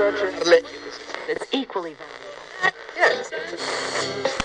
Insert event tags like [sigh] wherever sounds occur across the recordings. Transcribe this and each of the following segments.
It's equally valuable. Yes.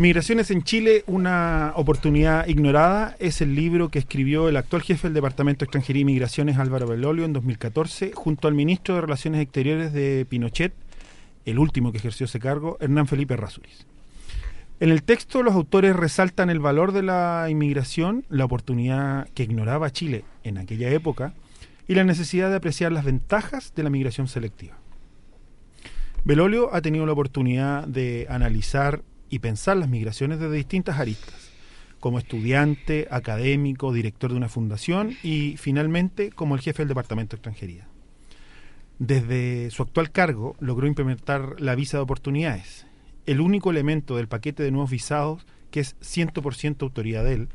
Migraciones en Chile, una oportunidad ignorada, es el libro que escribió el actual jefe del Departamento de Extranjería y Migraciones, Álvaro Belolio, en 2014, junto al ministro de Relaciones Exteriores de Pinochet, el último que ejerció ese cargo, Hernán Felipe Rasuris. En el texto los autores resaltan el valor de la inmigración, la oportunidad que ignoraba Chile en aquella época y la necesidad de apreciar las ventajas de la migración selectiva. Belolio ha tenido la oportunidad de analizar y pensar las migraciones desde distintas aristas, como estudiante, académico, director de una fundación y finalmente como el jefe del Departamento de Extranjería. Desde su actual cargo logró implementar la visa de oportunidades, el único elemento del paquete de nuevos visados que es 100% autoridad de él,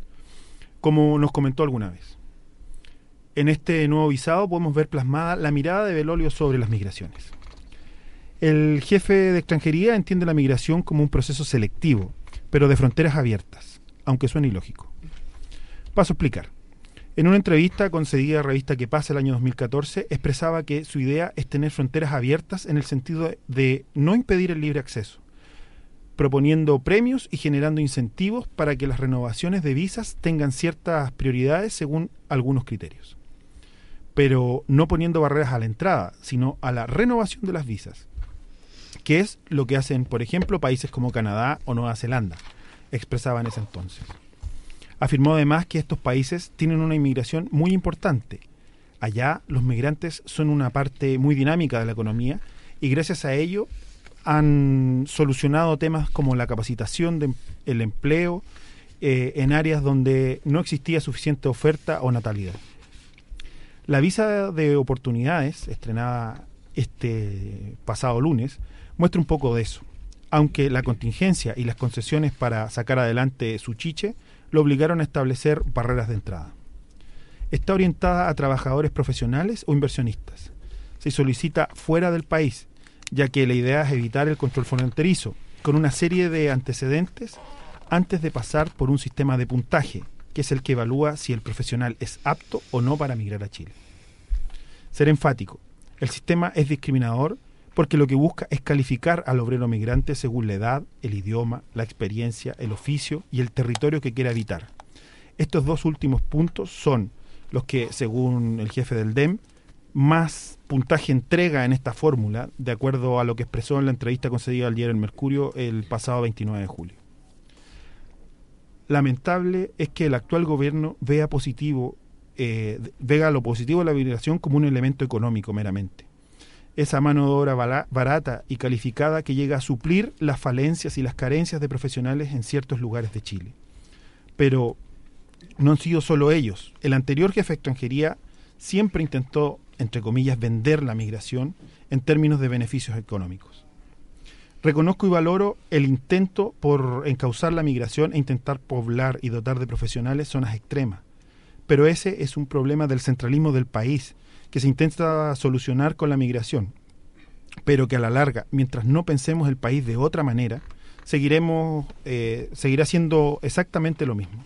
como nos comentó alguna vez. En este nuevo visado podemos ver plasmada la mirada de Belolio sobre las migraciones. El jefe de extranjería entiende la migración como un proceso selectivo, pero de fronteras abiertas, aunque suene ilógico. Paso a explicar. En una entrevista concedida a la revista Que pasa el año 2014, expresaba que su idea es tener fronteras abiertas en el sentido de no impedir el libre acceso, proponiendo premios y generando incentivos para que las renovaciones de visas tengan ciertas prioridades según algunos criterios. Pero no poniendo barreras a la entrada, sino a la renovación de las visas, que es lo que hacen, por ejemplo, países como Canadá o Nueva Zelanda, expresaba en ese entonces. Afirmó además que estos países tienen una inmigración muy importante. Allá los migrantes son una parte muy dinámica de la economía y gracias a ello han solucionado temas como la capacitación, de, el empleo, eh, en áreas donde no existía suficiente oferta o natalidad. La visa de oportunidades, estrenada este pasado lunes, muestra un poco de eso, aunque la contingencia y las concesiones para sacar adelante su chiche lo obligaron a establecer barreras de entrada. Está orientada a trabajadores profesionales o inversionistas. Se solicita fuera del país, ya que la idea es evitar el control fronterizo, con una serie de antecedentes antes de pasar por un sistema de puntaje, que es el que evalúa si el profesional es apto o no para migrar a Chile. Ser enfático, el sistema es discriminador porque lo que busca es calificar al obrero migrante según la edad, el idioma, la experiencia, el oficio y el territorio que quiera habitar. Estos dos últimos puntos son los que, según el jefe del DEM, más puntaje entrega en esta fórmula, de acuerdo a lo que expresó en la entrevista concedida al diario El Mercurio el pasado 29 de julio. Lamentable es que el actual gobierno vea positivo, eh, vea lo positivo de la migración como un elemento económico meramente. Esa mano de obra barata y calificada que llega a suplir las falencias y las carencias de profesionales en ciertos lugares de Chile. Pero no han sido solo ellos. El anterior jefe de extranjería siempre intentó entre comillas, vender la migración en términos de beneficios económicos. Reconozco y valoro el intento por encauzar la migración e intentar poblar y dotar de profesionales zonas extremas, pero ese es un problema del centralismo del país que se intenta solucionar con la migración, pero que a la larga, mientras no pensemos el país de otra manera, seguiremos, eh, seguirá siendo exactamente lo mismo.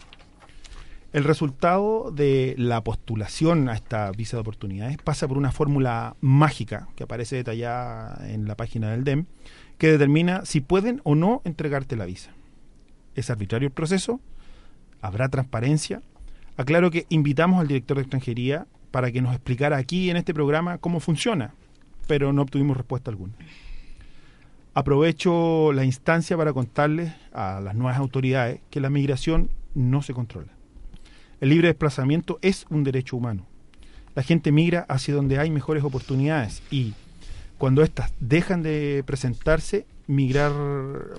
El resultado de la postulación a esta visa de oportunidades pasa por una fórmula mágica que aparece detallada en la página del DEM, que determina si pueden o no entregarte la visa. ¿Es arbitrario el proceso? ¿Habrá transparencia? Aclaro que invitamos al director de extranjería para que nos explicara aquí en este programa cómo funciona, pero no obtuvimos respuesta alguna. Aprovecho la instancia para contarles a las nuevas autoridades que la migración no se controla. El libre desplazamiento es un derecho humano. La gente migra hacia donde hay mejores oportunidades y cuando éstas dejan de presentarse, migrar,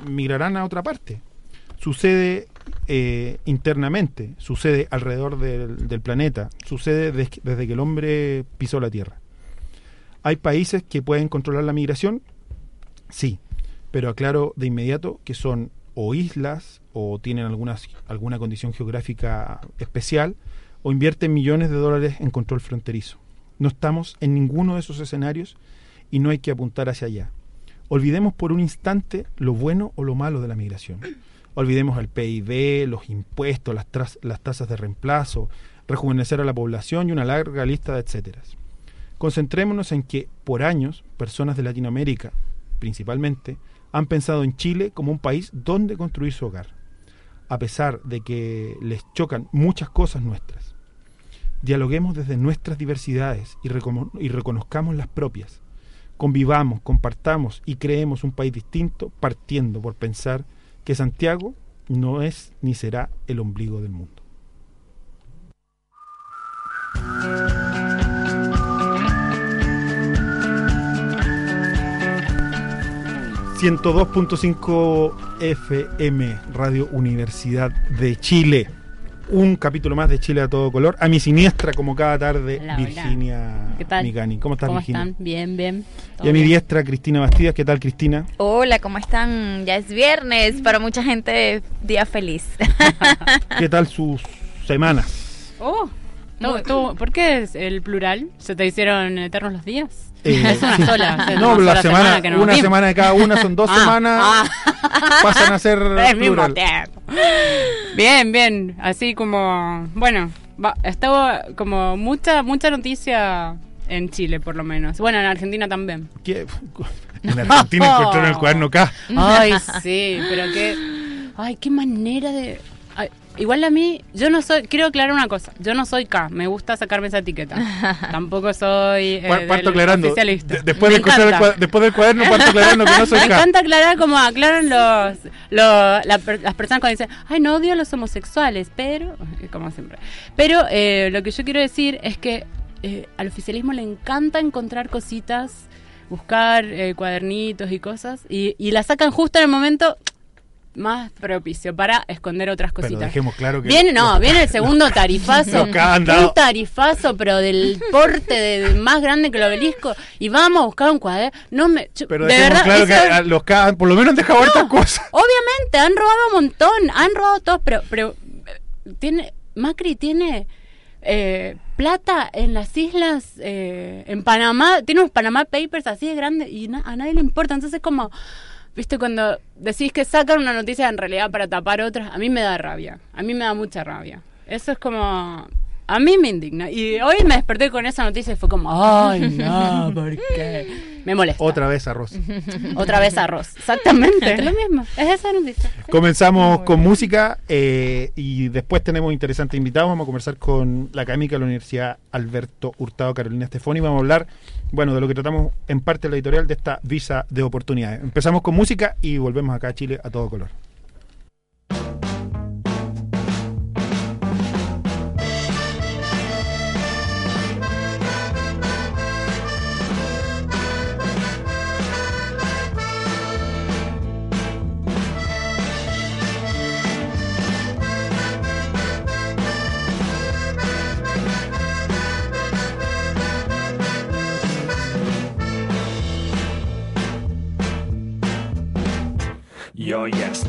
migrarán a otra parte. Sucede eh, internamente, sucede alrededor del, planeta, sucede des- desde que el hombre pisó la Tierra. ¿Hay países que pueden controlar la migración? Sí, pero aclaro de inmediato que son o islas o tienen algunas, alguna condición geográfica especial o invierten millones de dólares en control fronterizo. No estamos en ninguno de esos escenarios y no hay que apuntar hacia allá. Olvidemos por un instante lo bueno o lo malo de la migración. Olvidemos el PIB, los impuestos, las, tasas de reemplazo, rejuvenecer a la población y una larga lista de etcéteras. Concentrémonos en que por años personas de Latinoamérica, principalmente, han pensado en Chile como un país donde construir su hogar, a pesar de que les chocan muchas cosas nuestras. Dialoguemos desde nuestras diversidades y reconozcamos las propias. Convivamos, compartamos y creemos un país distinto partiendo por pensar que Santiago no es ni será el ombligo del mundo. 102.5 FM, Radio Universidad de Chile. Un capítulo más de Chile a todo color. A mi siniestra, como cada tarde, Hola. Virginia ¿Qué tal? Migani. ¿Cómo estás, ¿Cómo Virginia? están? Bien, bien. Y a mi diestra, Cristina Bastidas. ¿Qué tal, Cristina? Hola, ¿cómo están? Ya es viernes, para mucha gente día feliz. [laughs] ¿Qué tal sus semanas? Oh, no, tú- ¿por qué es el plural? ¿Se te hicieron eternos los días? Eh, [laughs] es una sí. sola. o sea, No, una la sola semana, que nos una vimos. semana de cada una, son dos [laughs] Ah, semanas, ah. pasan a ser [laughs] El mismo plural. tiempo. Bien, bien. Así como, bueno, va, estaba como mucha, mucha noticia en Chile, por lo menos. Bueno, en Argentina también. ¿Qué? En Argentina encontraron el cuaderno K. Ay, sí, pero qué. Ay, qué manera de. Igual a mí, yo no soy. Quiero aclarar una cosa. Yo no soy K. Me gusta sacarme esa etiqueta. [laughs] Tampoco soy. eh, del aclarando. oficialista. De- después, Me encanta. del cuaderno, parto aclarando que no soy [laughs] Me K. encanta aclarar como aclaran los, los- la per- las personas cuando dicen, ay, no odio a los homosexuales, pero, [laughs] como siempre. Pero eh, lo que yo quiero decir es que eh, al oficialismo le encanta encontrar cositas, buscar eh, cuadernitos y cosas, y, y la sacan justo en el momento más propicio para esconder otras Pero cositas. dejemos claro que. Viene, no, viene el segundo [laughs] tarifazo. Un tarifazo, pero del porte de, más grande que el obelisco. Y vamos a buscar un cuaderno. No me, yo- Pero de verdad, claro que a los K por lo menos han dejado hartas cosas. obviamente han robado un montón, han robado todos, pero, pero eh, tiene, Macri tiene eh, plata en las islas, eh, en Panamá, tiene unos Panamá Papers así de grandes y na- a nadie le importa. Entonces como, viste, cuando decís que sacan una noticia en realidad para tapar otras, a mí me da rabia, a mí me da mucha rabia. Eso es como... A mí me indigna. Y hoy me desperté con esa noticia y fue como, ay, no, [laughs] ¿por qué? Me molesta. Otra vez arroz. [laughs] Otra vez arroz. Exactamente. [laughs] es lo mismo. Es esa noticia. Comenzamos con música eh, y después tenemos interesantes invitados. Vamos a conversar con la académica de la Universidad Alberto Hurtado Carolina Estefoni. Vamos a hablar, bueno, de lo que tratamos en parte la editorial de esta visa de oportunidades. Empezamos con música y volvemos acá a Chile a todo color.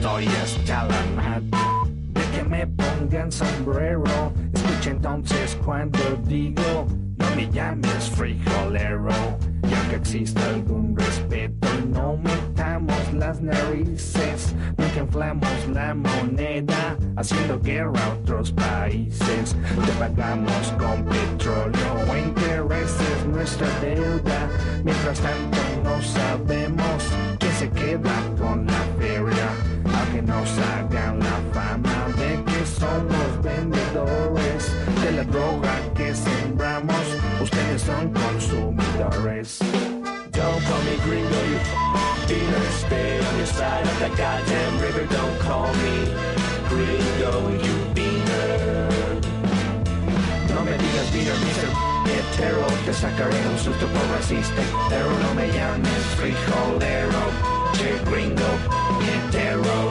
Estoy hasta la madre de que me pongan sombrero. Escucha entonces cuando digo, no me llames frijolero. Y aunque exista algún respeto, no metamos las narices. Nunca inflamos la moneda, haciendo guerra a otros países. Te pagamos con petróleo o intereses nuestra deuda. Mientras tanto no sabemos quién se queda con la nos hagan la fama de que somos vendedores de la droga que sembramos, ustedes son consumidores. Don't call me gringo, you dealer. Stay on your side of that goddamn river. Don't call me gringo, you beaner. No me digas beaner, Mr. Hetero. Te sacaré un susto por racista. Pero no me llames frijolero. che gringo, hetero.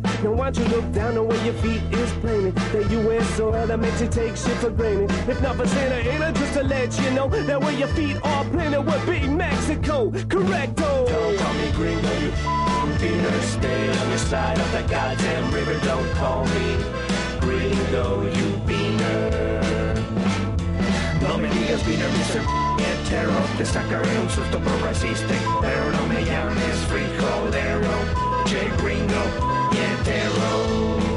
Now why don't you look down the way your feet is planted The US soil that makes you take shit for granted If not for Santa Ana, just to let you know That where your feet are planted would be Mexico Correcto Don't call me gringo, you beaner. Stay on your side of the goddamn river. Don't call me gringo, you beaner. No me digas beaner, Mr. Hetero. Te sacaré un susto por racista, pero no me llames frijolero. Che gringo, get their own.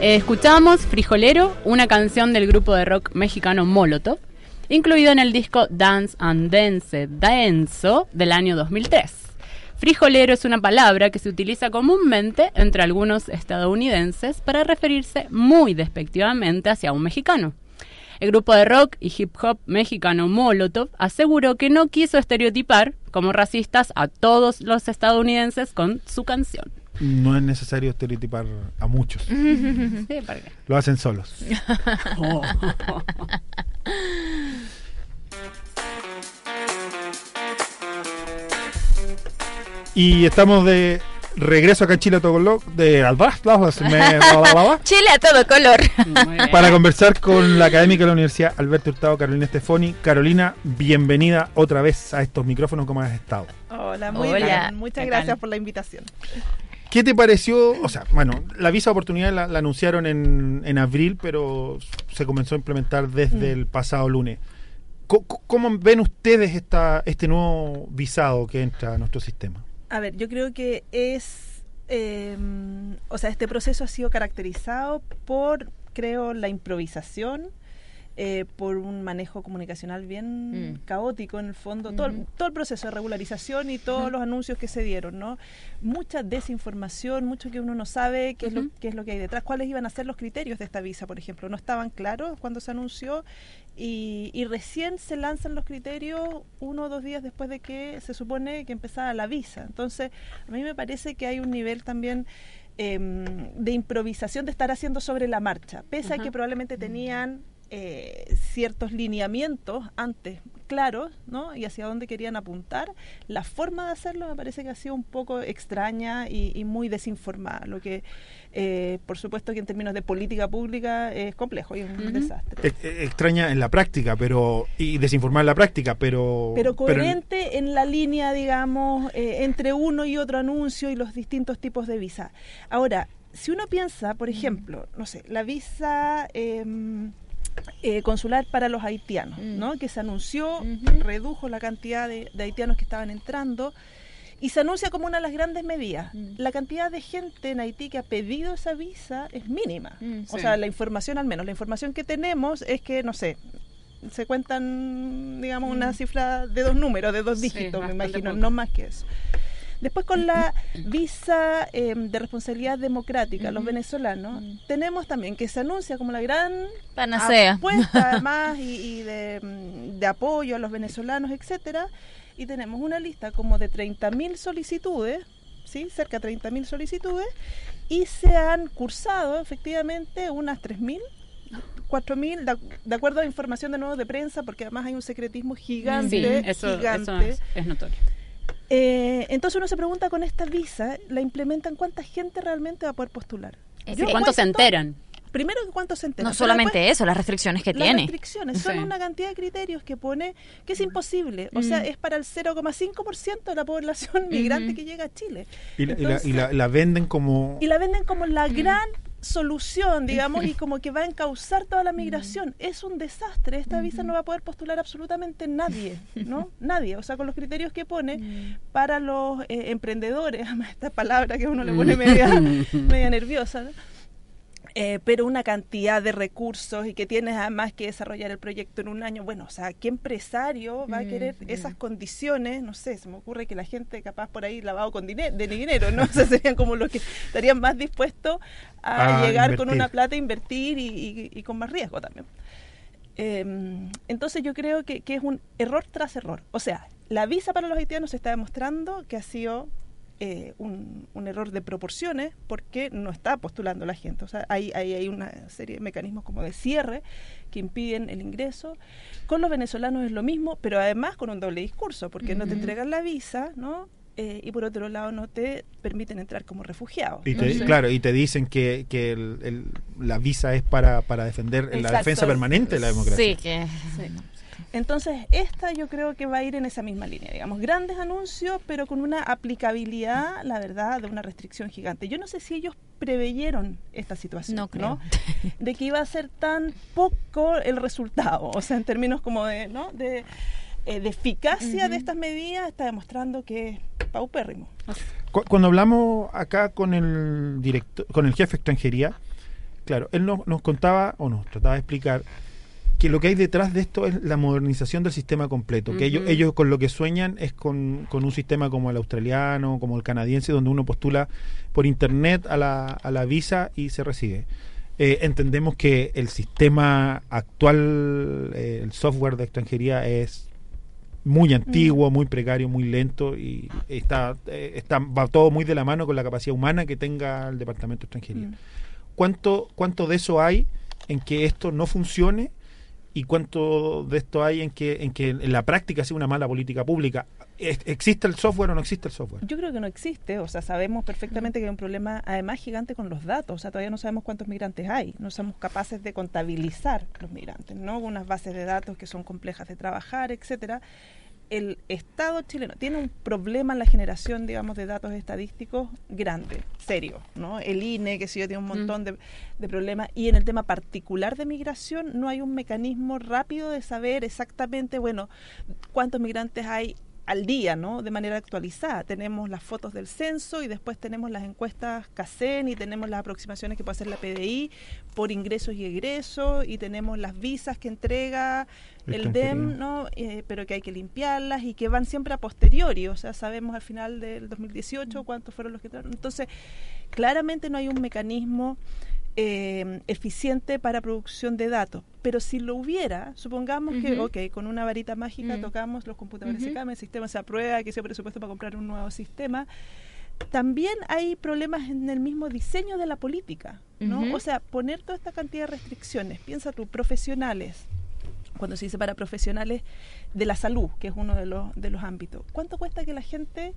Escuchamos Frijolero, una canción del grupo de rock mexicano Molotov, incluido en el disco Dance and Dance Denso del año 2003. Frijolero es una palabra que se utiliza comúnmente entre algunos estadounidenses para referirse muy despectivamente hacia un mexicano. El grupo de rock y hip hop mexicano Molotov aseguró que no quiso estereotipar como racistas a todos los estadounidenses con su canción. No es necesario estereotipar a muchos. [laughs] Sí, ¿para qué? Lo hacen solos. [laughs] Y estamos de regreso acá en Chile a todo color, de [laughs] Chile a todo color. Para conversar con la académica de la Universidad Alberto Hurtado, Carolina Estefoni. Carolina, bienvenida otra vez a estos micrófonos, ¿cómo has estado? Hola, muy Hola, bien. Muchas ¿qué gracias tal? por la invitación. ¿Qué te pareció? O sea, bueno, la visa de oportunidad la, la anunciaron en, en abril, pero se comenzó a implementar desde el pasado lunes. ¿Cómo, ven ustedes esta, este nuevo visado que entra a nuestro sistema? A ver, yo creo que es, eh, o sea, este proceso ha sido caracterizado por, creo, la improvisación, eh, por un manejo comunicacional bien Mm. caótico en el fondo, todo, el, todo el proceso de regularización y todos los anuncios que se dieron, ¿no? Mucha desinformación, mucho que uno no sabe qué, es lo, qué es lo que hay detrás, cuáles iban a ser los criterios de esta visa, por ejemplo, no estaban claros cuando se anunció y, y recién se lanzan los criterios uno o dos días después de que se supone que empezaba la visa. Entonces, a mí me parece que hay un nivel también em, de improvisación, de estar haciendo sobre la marcha, pese a que probablemente tenían eh, ciertos lineamientos antes claros, ¿no? Y hacia dónde querían apuntar. La forma de hacerlo me parece que ha sido un poco extraña y, y muy desinformada, lo que, eh, por supuesto, que en términos de política pública es complejo y es un desastre. E- extraña en la práctica, pero y desinformar en la práctica, pero pero coherente en la línea, digamos, eh, entre uno y otro anuncio y los distintos tipos de visa. Ahora, si uno piensa, por ejemplo, no sé, la visa em, eh, consular para los haitianos, Mm. ¿no? Que se anunció, redujo la cantidad de, de haitianos que estaban entrando. Y se anuncia como una de las grandes medidas. Mm. La cantidad de gente en Haití que ha pedido esa visa es mínima. Mm, o sí. sea, la información al menos, la información que tenemos es que, no sé, se cuentan, digamos, una cifra de dos números, de dos. Sí, dígitos, me imagino, poco. no más que eso. Después con la visa eh, de responsabilidad democrática, los Ujú. venezolanos, tenemos también que se anuncia como la gran Panacea. apuesta [laughs] además y, y de, mm, de apoyo a los venezolanos, etcétera, y tenemos una lista como de 30.000 solicitudes, ¿sí? cerca de 30.000 solicitudes, y se han cursado efectivamente unas 3.000. 4.000, de, de acuerdo a información de nuevo de prensa, porque además hay un secretismo gigante, Sí, eso, gigante. eso es, es notorio. Eh, entonces uno se pregunta con esta visa, ¿la implementan cuánta gente realmente va a poder postular? Yo. ¿Cuántos se enteran? primero que cuántos centenas. No pero solamente después, eso, las restricciones que las tiene. restricciones son Sí. una cantidad de criterios que pone que es imposible. O sea, Mm. es para el 0,5% de la población migrante que llega a Chile. Y, la- y la, y la- la venden como... y la venden como Mm. la gran solución, digamos, y como que va a encauzar toda [laughs] Mm. la migración. Es un desastre. Esta visa no va a poder postular absolutamente nadie, ¿no? [laughs] Nadie. O sea, con los criterios que pone Mm. para los eh, emprendedores, [laughs] esta palabra que a uno le pone media, media nerviosa, ¿no? Eh, pero una cantidad de recursos y que tienes además que desarrollar el proyecto en un año. Bueno, o sea, ¿qué empresario va a querer esas condiciones? No sé, se me ocurre que la gente capaz por ahí lavado con dinero, de dinero, ¿no? [laughs] O sea, serían como los que estarían más dispuestos a, A llegar con una plata, invertir y, y- y con más riesgo también. Eh, entonces yo creo que, que es un error tras error. O sea, la visa para los haitianos se está demostrando que ha sido eh, un, un error de proporciones porque no está postulando la gente. O sea, hay, hay, hay una serie de mecanismos como de cierre que impiden el ingreso. Con los venezolanos es lo mismo, pero además con un doble discurso, porque no te entregan la visa, ¿no? Eh, y por otro lado no te permiten entrar como refugiados. Y te- claro, y te dicen que, que el- el- la visa es para, para defender la defensa permanente de la democracia. Sí, que Entonces, esta yo creo que va a ir en esa misma línea, digamos, grandes anuncios, pero con una aplicabilidad, la verdad, de una restricción gigante. Yo no sé si ellos preveyeron esta situación, No creo. De que iba a ser tan poco el resultado, o sea, en términos como de, ¿no? De, eh, de eficacia de estas medidas, está demostrando que es paupérrimo. Cu- Cuando hablamos acá con el director, con el jefe de extranjería, claro, él nos, nos contaba o nos trataba de explicar que lo que hay detrás de esto es la modernización del sistema completo, que ellos, ellos con lo que sueñan es con, con un sistema como el australiano, como el canadiense, donde uno postula por internet a la, a la visa y se recibe. Eh, entendemos que el sistema actual, eh, el software de extranjería es muy antiguo, muy precario, muy lento y está, eh, está va todo muy de la mano con la capacidad humana que tenga el departamento de extranjería. Mm. ¿Cuánto, ¿Cuánto de eso hay en que esto no funcione y cuánto de esto hay en que en que en la práctica sea una mala política pública? ¿Es- ¿Existe el software o no existe el software? Yo creo que no existe, o sea, sabemos perfectamente que hay un problema además gigante con los datos, o sea, todavía no sabemos cuántos migrantes hay, no somos capaces de contabilizar los migrantes, ¿no? Unas bases de datos que son complejas de trabajar, etcétera. El Estado chileno tiene un problema en la generación, digamos, de datos estadísticos grande, serio, ¿no? El INE, que sí, tiene un montón de, de problemas. Y en el tema particular de migración, no hay un mecanismo rápido de saber exactamente, bueno, cuántos migrantes hay al día, ¿no? De manera actualizada. Tenemos las fotos del censo y después tenemos las encuestas CACEN y tenemos las aproximaciones que puede hacer la PDI por ingresos y egresos y tenemos las visas que entrega el. DEM, ¿no? Eh, pero que hay que limpiarlas y que van siempre a posteriori, o sea, sabemos al final del 2018 cuántos fueron los que entraron. Entonces, claramente no hay un mecanismo eh, eficiente para producción de datos. Pero si lo hubiera, supongamos que, ok, con una varita mágica Mm. tocamos, los computadores se cambian, el sistema se aprueba, que sea presupuesto para comprar un nuevo sistema. También hay problemas en el mismo diseño de la política, ¿no? O sea, poner toda esta cantidad de restricciones, piensa tú, profesionales, cuando se dice para profesionales de la salud, que es uno de los, de los ámbitos, ¿cuánto cuesta que la gente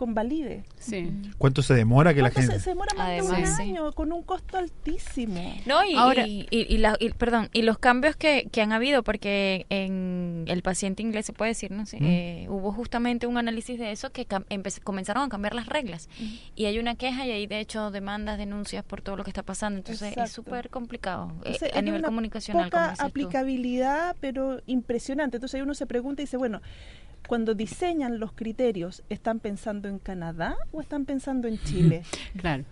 convalide? Sí. ¿Cuánto se demora que la ¿Cuánto gente... se, se demora más de un Además, sí. año con un costo altísimo? No, y, Ahora- y, y- y la- y- perdón, y los cambios que, que han habido, porque en el paciente inglés se puede decir, no sé, Mm. eh, hubo justamente un análisis de eso que comenzaron a cambiar las reglas. Y hay una queja y hay de hecho demandas, denuncias por todo lo que está pasando. Entonces Exacto. es súper complicado eh, O sea, a nivel una comunicacional. como Poca tú. aplicabilidad, pero impresionante. Entonces ahí uno se pregunta y dice, bueno, cuando diseñan los criterios, ¿están pensando en Canadá o están pensando en Chile? [laughs] Claro.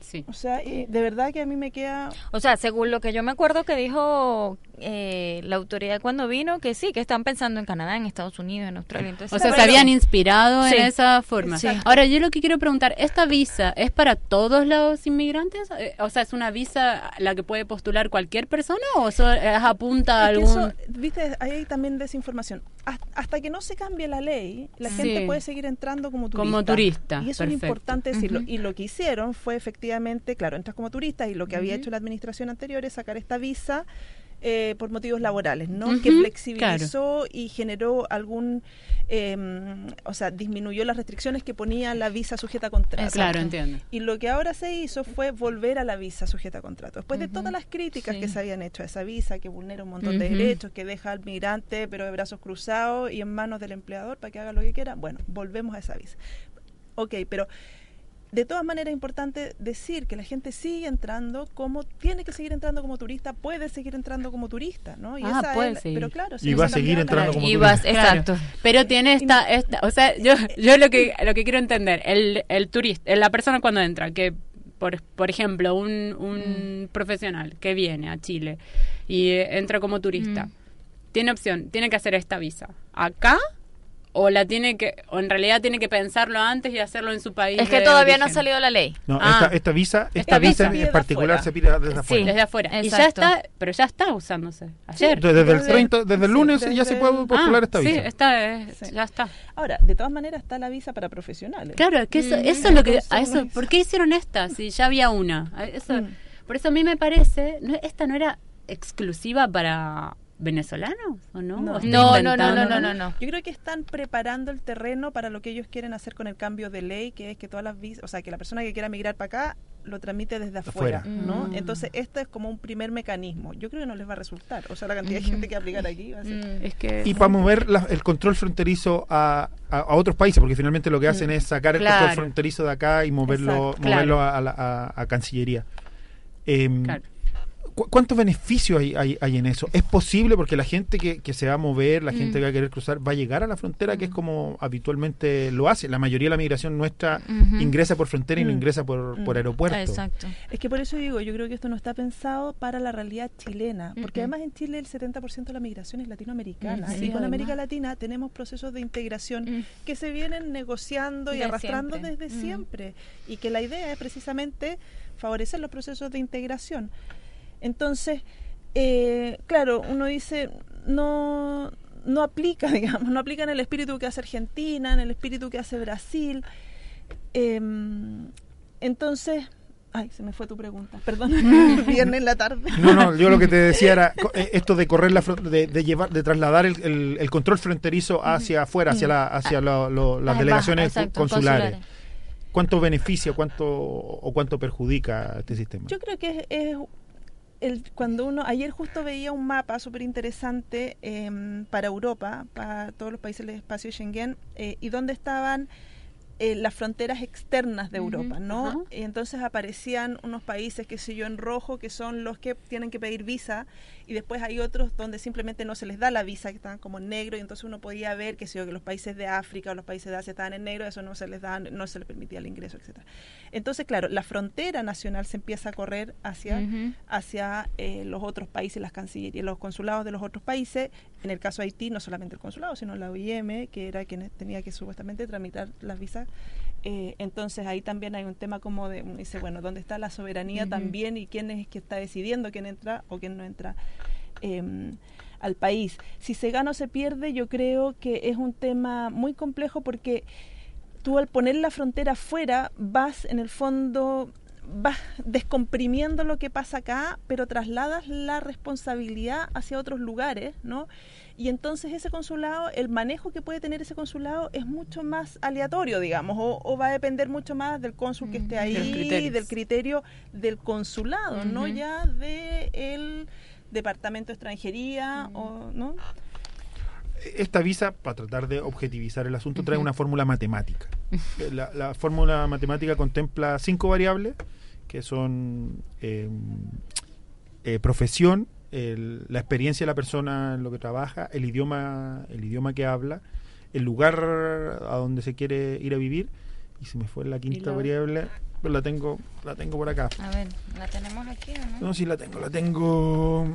Sí. O sea, de verdad que a mí me queda... O sea, según lo que yo me acuerdo que dijo eh, la autoridad cuando vino, que sí, que están pensando en Canadá, en Estados Unidos, en Australia. Entonces, O sea, se habían inspirado Sí. en esa forma. Sí. Ahora, yo lo que quiero preguntar, ¿esta visa es para todos los inmigrantes? Eh, O sea, ¿es una visa la que puede postular cualquier persona o eso es apunta a Es algún...? eso, viste, ahí hay también desinformación. Has- Hasta que no se cambie la ley, la Sí. gente puede seguir entrando como turista. Como turista, Y eso perfecto. es importante decirlo. Y lo que hicieron fue efectivamente, claro, entras como turista y lo que había hecho la administración anterior es sacar esta visa eh, por motivos laborales, ¿no? Que flexibilizó y generó algún, eh, o sea, disminuyó las restricciones que ponía la visa sujeta a contrato. Claro, entiendo. Y lo que ahora se hizo fue volver a la visa sujeta a contrato. Después de todas las críticas Sí. que se habían hecho a esa visa, que vulnera un montón de derechos, que deja al migrante pero de brazos cruzados y en manos del empleador para que haga lo que quiera, bueno, volvemos a esa visa. Ok, pero de todas maneras es importante decir que la gente sigue entrando como tiene que seguir entrando como turista, puede seguir entrando como turista, ¿no? Y Ah, esa puede es- seguir. pero claro, Y no va a se seguir entrando como Y turista. vas, exacto. Claro. Pero tiene esta, esta, o sea, yo, yo lo que lo que quiero entender, el, el turista, la persona cuando entra, que por, por ejemplo, un, un profesional que viene a Chile y entra como turista, Mm. tiene opción, tiene que hacer esta visa acá o la tiene que, o en realidad tiene que pensarlo antes y hacerlo en su país. Es que todavía no ha salido la ley. No, Ah. esta, esta visa, esta, Esta visa visa. en particular Afuera. se pide desde Sí. afuera. Desde afuera. Y ya está, pero ya está usándose. Ayer. Desde el Desde- 30, desde el sí, lunes ya se puede postular Ah, esta sí, visa. Sí. ya está. Ahora, de todas maneras está la visa para profesionales. Claro, es que eso, Mm. eso es lo que... A eso, ¿Por qué hicieron esta si ya había una? Eso, Mm. Por eso a mí me parece... ¿no, ¿Esta no era exclusiva para venezolanos o no? No. ¿O estoy No, no, no, no, no, no, no. Yo creo que están preparando el terreno para lo que ellos quieren hacer con el cambio de ley, que es que todas las visas, o sea, que la persona que quiera migrar para acá lo tramite desde afuera, Afuera. ¿no? Mm. Entonces, este es como un primer mecanismo. Yo creo que no les va a resultar. O sea, la cantidad de gente que va a aplicar aquí va a ser... Mm. Es que... Y para mover la- el control fronterizo a, a- a otros países, porque finalmente lo que hacen es sacar el control fronterizo de acá y moverlo, Exacto. moverlo a, la- a- a Cancillería. Em, Claro. ¿Cu- ¿Cuántos beneficios hay, hay- hay en eso? ¿Es posible porque la gente que, que se va a mover, la gente Mm. que va a querer cruzar, va a llegar a la frontera, que es como habitualmente lo hace? La mayoría de la migración nuestra ingresa por frontera y no Mm. ingresa por, por Mm. aeropuerto. Exacto. Es que por eso digo, yo creo que esto no está pensado para la realidad chilena, porque además en Chile el 70% de la migración es latinoamericana. Mm, y sí, con América además. Latina tenemos procesos de integración Mm. que se vienen negociando y De arrastrando siempre. desde Mm. siempre. Y que la idea es precisamente favorecer los procesos de integración. Entonces, eh, claro, uno dice, no, no aplica, [laughs] digamos, no aplica en el espíritu que hace Argentina, en el espíritu que hace Brasil. Em, entonces, ay, se me fue tu pregunta, perdón, [laughs] viernes en la tarde. No, no, yo lo que te decía era eh, esto de correr la fron- de, de llevar, de trasladar el, el- el control fronterizo hacia afuera, hacia la, hacia lo- lo- las delegaciones baja, exacto, consulares. ¿Cuánto beneficia, cuánto o cuánto perjudica este sistema? Yo creo que es, es el, cuando uno, ayer justo veía un mapa súper interesante em, para Europa, para todos los países del espacio Schengen, eh, y donde estaban eh, las fronteras externas de Europa, ¿no? ajá. Y entonces aparecían unos países, qué sé yo, en rojo, que son los que tienen que pedir visa, y después hay otros donde simplemente no se les da la visa, que están como en negro, y entonces uno podía ver, qué sé yo, que los países de África o los países de Asia estaban en negro, eso no se les da, no se les permitía el ingreso, etcétera. Entonces, claro, la frontera nacional se empieza a correr hacia hacia eh, los otros países, las cancillerías, los consulados de los otros países. En el caso de Haití, no solamente el consulado, sino la OIM, que era quien tenía que supuestamente tramitar las visas. Eh, entonces ahí también hay un tema como de, uno dice, bueno, ¿dónde está la soberanía también y quién es que está decidiendo quién entra o quién no entra? eh, al país. Si se gana o se pierde, yo creo que es un tema muy complejo porque tú al poner la frontera afuera vas en el fondo vas descomprimiendo lo que pasa acá, pero trasladas la responsabilidad hacia otros lugares, ¿no? Y entonces ese consulado, el manejo que puede tener ese consulado es mucho más aleatorio, digamos, o, o va a depender mucho más del cónsul que esté Ujú. ahí, del criterio del consulado, no ya de el departamento de extranjería, o, ¿no? Esta visa, para tratar de objetivizar el asunto, trae una fórmula matemática. [laughs] La, la fórmula matemática contempla cinco variables, que son eh, eh, profesión, el- la experiencia de la persona en lo que trabaja, el idioma, el idioma que habla, el lugar a donde se quiere ir a vivir, y se me fue la quinta la- variable, pero la tengo, la tengo por acá. A ver, ¿la tenemos aquí o no? No, sí la tengo, la tengo.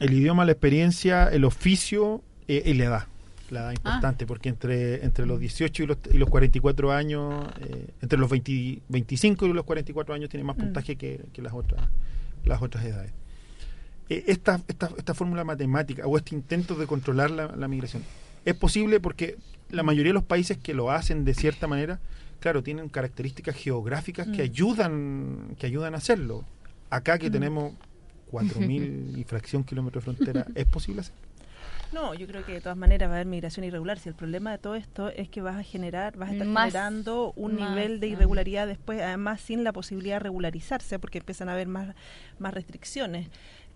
El idioma, la experiencia, el oficio eh, y la edad. La edad importante, porque entre, entre los 18 y los, y los 44 años, eh, entre los 20 25 y los 44 años tiene más Mm. puntaje que, que las otras las otras edades. Eh, esta, esta, esta fórmula matemática o este intento de controlar la, la migración es posible porque la mayoría de los países que lo hacen de cierta manera, claro, tienen características geográficas que Mm. ayudan que ayudan a hacerlo. Acá que Mm. tenemos 4.000 y fracción kilómetros de frontera, ¿es posible hacer? No, yo creo que de todas maneras va a haber migración irregular. Si el problema de todo esto es que vas a generar, vas a estar Más- generando un más, nivel de ah. irregularidad después, además sin la posibilidad de regularizarse, porque empiezan a haber más, más restricciones.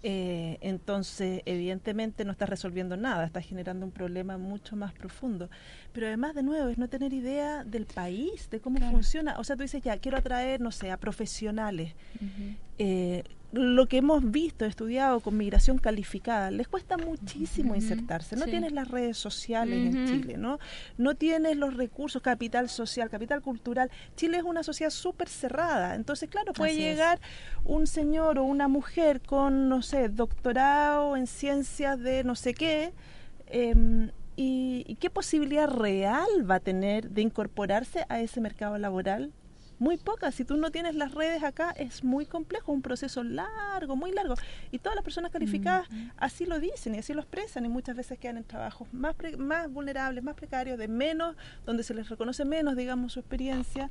Eh, entonces, evidentemente no estás resolviendo nada, estás generando un problema mucho más profundo. Pero además, de nuevo, es no tener idea del país, de cómo funciona. O sea, tú dices, ya, quiero atraer, no sé, a profesionales. Eh, lo que hemos visto, estudiado con migración calificada, les cuesta muchísimo insertarse. No sí. tienes las redes sociales en. Chile, ¿no? No tienes los recursos, capital social, capital cultural. Chile es una sociedad súper cerrada. Entonces, claro, puede Así es. llegar un señor o una mujer con, no sé, doctorado en ciencias de no sé qué. em, y, ¿Y qué posibilidad real va a tener de incorporarse a ese mercado laboral? Muy pocas. Si tú no tienes las redes acá, es muy complejo, un proceso largo, muy largo. Y todas las personas calificadas así lo dicen y así lo expresan y muchas veces quedan en trabajos más, pre- más vulnerables, más precarios, de menos, donde se les reconoce menos, digamos, su experiencia.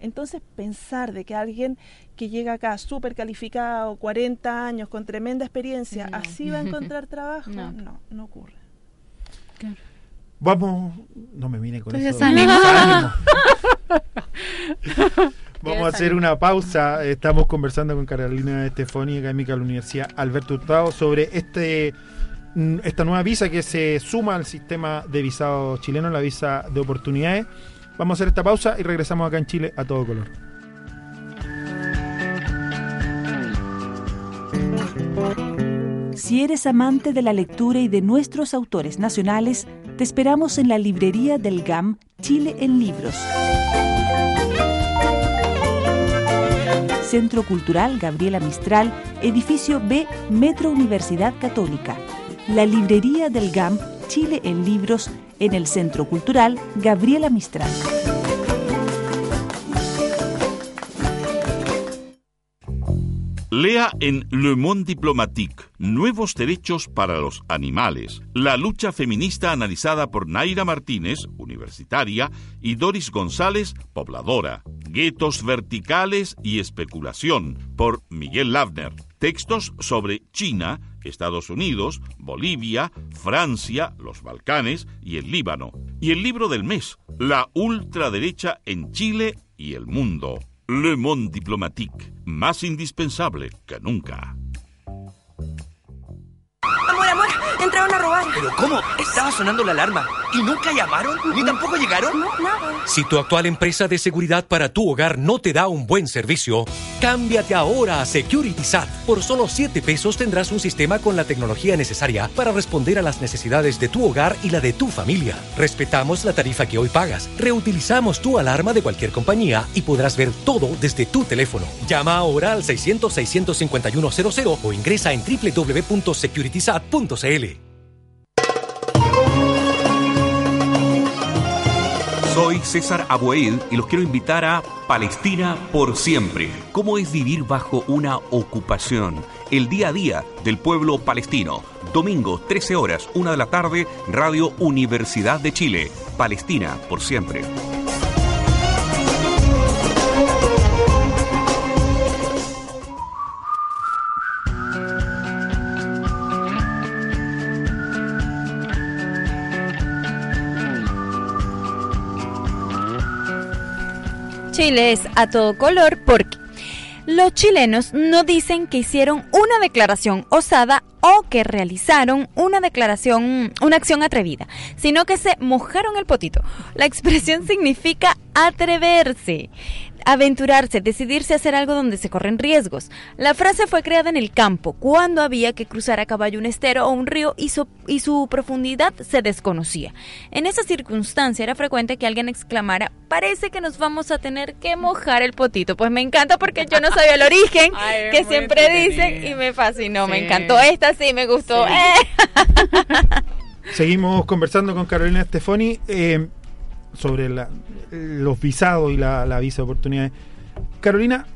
Entonces, pensar de que alguien que llega acá súper calificado, 40 años, con tremenda experiencia, No. así va a [laughs] encontrar trabajo, No. no, no, ocurre. Vamos, no me vine con eso. [laughs] [laughs] Vamos a hacer una pausa. Estamos conversando con Carolina Estefoni, académica de la Universidad Alberto Hurtado, sobre este mm, esta nueva visa que se suma al sistema de visado chileno, la visa de oportunidades. Vamos a hacer esta pausa y regresamos acá en Chile a todo color. Si eres amante de la lectura y de nuestros autores nacionales, te esperamos en la librería del GAM Chile en Libros. Centro Cultural Gabriela Mistral, edificio B, Metro Universidad Católica. La librería del GAM Chile en Libros en el Centro Cultural Gabriela Mistral. Lea en Le Monde Diplomatique Nuevos derechos para los animales. La lucha feminista analizada por Naira Martínez, universitaria, y Doris González, pobladora. Guetos verticales y especulación por Miguel Lavner. Textos sobre China, Estados Unidos, Bolivia, Francia, los Balcanes y el Líbano. Y el libro del mes, La ultraderecha en Chile y el mundo. Le Monde Diplomatique, más indispensable que nunca. Entraron a robar. ¿Pero cómo? Estaba sonando la alarma. ¿Y nunca llamaron? ¿Ni tampoco llegaron? No, nada. Si tu actual empresa de seguridad para tu hogar no te da un buen servicio, cámbiate ahora a SecuritySat. Por solo 7 pesos tendrás un sistema con la tecnología necesaria para responder a las necesidades de tu hogar y la de tu familia. Respetamos la tarifa que hoy pagas, reutilizamos tu alarma de cualquier compañía y podrás ver todo desde tu teléfono. Llama ahora al 600-651-00 o ingresa en www.securitysat.cl. Soy César Abueid y los quiero invitar a Palestina por siempre. ¿Cómo es vivir bajo una ocupación? El día a día del pueblo palestino. Domingo, 13 horas, 1 de la tarde, Radio Universidad de Chile. Palestina por siempre. Chile es a todo color porque los chilenos no dicen que hicieron una declaración osada o que realizaron una declaración, una acción atrevida, sino que se mojaron el potito. La expresión significa atreverse, aventurarse, decidirse a hacer algo donde se corren riesgos. La frase fue creada en el campo, cuando había que cruzar a caballo un estero o un río y su, y su profundidad se desconocía. En esa circunstancia era frecuente que alguien exclamara, parece que nos vamos a tener que mojar el potito. Pues me encanta porque yo no sabía el origen [laughs] Ay, que siempre dicen y me fascinó, me encantó. Esta sí me gustó. Sí. Eh. [laughs] Seguimos conversando con Carolina Stefani eh, sobre la- los visados y la, visa de oportunidades. Carolina,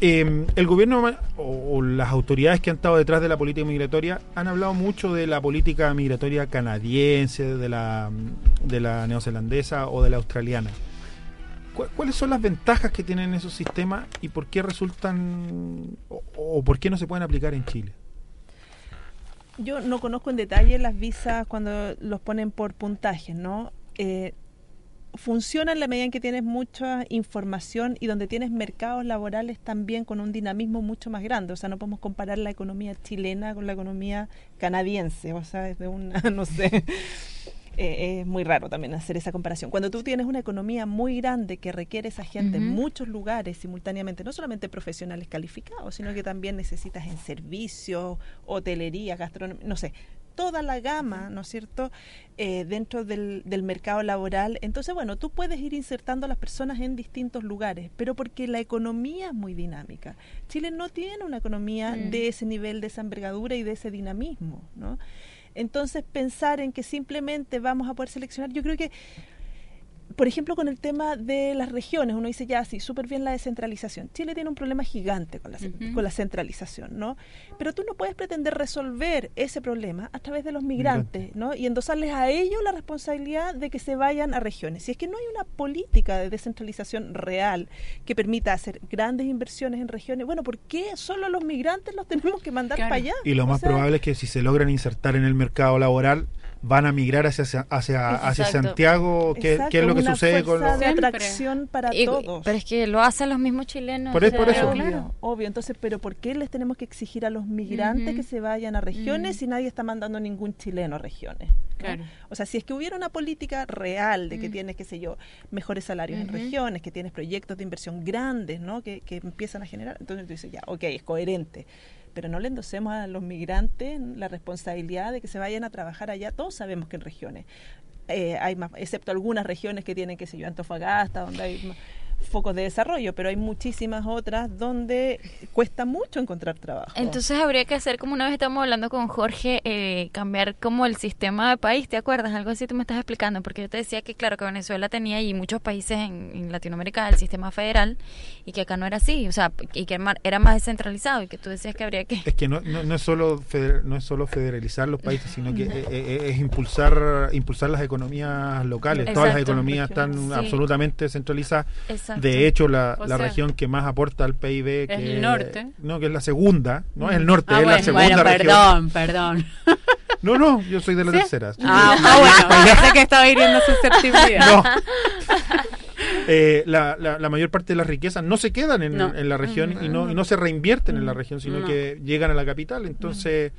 eh, el gobierno o, las autoridades que han estado detrás de la política migratoria han hablado mucho de la política migratoria canadiense, de la, de la neozelandesa o de la australiana. ¿Cu- ¿Cuáles son las ventajas que tienen esos sistemas y por qué resultan o, o por qué no se pueden aplicar en Chile? Yo no conozco en detalle las visas cuando los ponen por puntajes, ¿no? Eh, funciona en la medida en que tienes mucha información y donde tienes mercados laborales también con un dinamismo mucho más grande. O sea, no podemos comparar la economía chilena con la economía canadiense. O sea, es de una, [laughs] no sé. Eh, es muy raro también hacer esa comparación. Cuando tú tienes una economía muy grande que requiere esa gente en muchos lugares simultáneamente, no solamente profesionales calificados, sino que también necesitas en servicios, hotelería, gastronomía, no sé, toda la gama, ¿no es cierto?, eh, dentro del, del mercado laboral. Entonces, bueno, tú puedes ir insertando a las personas en distintos lugares, pero porque la economía es muy dinámica. Chile no tiene una economía Mm. de ese nivel, de esa envergadura y de ese dinamismo, ¿no? Entonces, pensar en que simplemente vamos a poder seleccionar, yo creo que, por ejemplo, con el tema de las regiones, uno dice ya, sí, súper bien la descentralización. Chile tiene un problema gigante con la, con la centralización, ¿no? Pero tú no puedes pretender resolver ese problema a través de los migrantes, ¿no? Y endosarles a ellos la responsabilidad de que se vayan a regiones. Si es que no hay una política de descentralización real que permita hacer grandes inversiones en regiones, bueno, ¿por qué solo los migrantes los tenemos que mandar Claro. para allá? Y lo O más sea, probable es que si se logran insertar en el mercado laboral, van a migrar hacia, hacia, hacia. Santiago, que, que es lo que una sucede con los... de atracción para Y- todos. Pero es que lo hacen los mismos chilenos. Por eso- por eso. Obvio, Claro. obvio. Entonces, pero ¿por qué les tenemos que exigir a los migrantes que se vayan a regiones si nadie está mandando ningún chileno a regiones? ¿no? Claro. O sea, si es que hubiera una política real de que Mm. tienes, qué sé yo, mejores salarios en regiones, que tienes proyectos de inversión grandes, ¿no? Que, que empiezan a generar, entonces tú dices, ya, ok, es coherente. Pero no le endosemos a los migrantes la responsabilidad de que se vayan a trabajar allá. Todos sabemos que en regiones eh, hay más, excepto algunas regiones que tienen, qué sé yo, Antofagasta, donde hay más focos de desarrollo, pero hay muchísimas otras donde cuesta mucho encontrar trabajo. Entonces habría que hacer como una vez estamos hablando con Jorge, eh, cambiar como el sistema de país, ¿te acuerdas? Algo así tú me estás explicando, porque yo te decía que claro que Venezuela tenía y muchos países en, en Latinoamérica el sistema federal y que acá no era así, o sea, y que era más descentralizado y que tú decías que habría que... Es que no, no, no es solo feder- no es solo federalizar los países, sino que eh, eh, es impulsar impulsar las economías locales. Todas las economías están Sí. absolutamente centralizadas. Exacto. De hecho, la, la sea, región que más aporta al PIB es que el norte. No, que es la segunda, no es el norte, Ah, es bueno, la segunda bueno, región. perdón, perdón. [laughs] No, no, yo soy de la ¿Sí? tercera. Ah, ah, bueno, [laughs] pensé que estaba hiriendo susceptibilidad. No. [laughs] Eh, la, la, la mayor parte de las riquezas no se quedan en, No. en la región y, no, y no se reinvierten en la región, sino No. que llegan a la capital. Entonces,